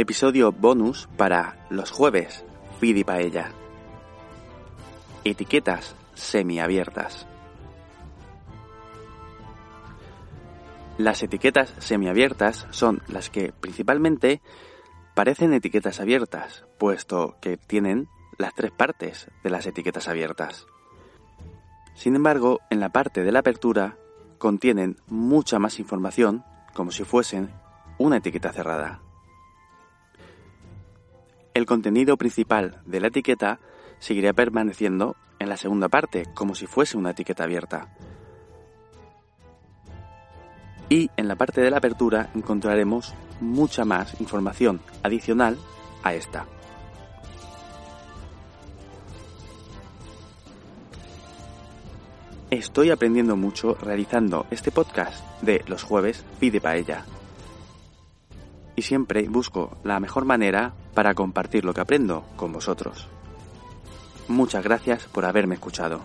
Episodio bonus para los jueves, Fidi Paella. Etiquetas semiabiertas. Las etiquetas semiabiertas son las que principalmente parecen etiquetas abiertas, puesto que tienen las tres partes de las etiquetas abiertas. Sin embargo, en la parte de la apertura contienen mucha más información como si fuesen una etiqueta cerrada. El contenido principal de la etiqueta seguiría permaneciendo en la segunda parte, como si fuese una etiqueta abierta. Y en la parte de la apertura encontraremos mucha más información adicional a esta. Estoy aprendiendo mucho realizando este podcast de los jueves Pide Paella. Y siempre busco la mejor manera para compartir lo que aprendo con vosotros. Muchas gracias por haberme escuchado.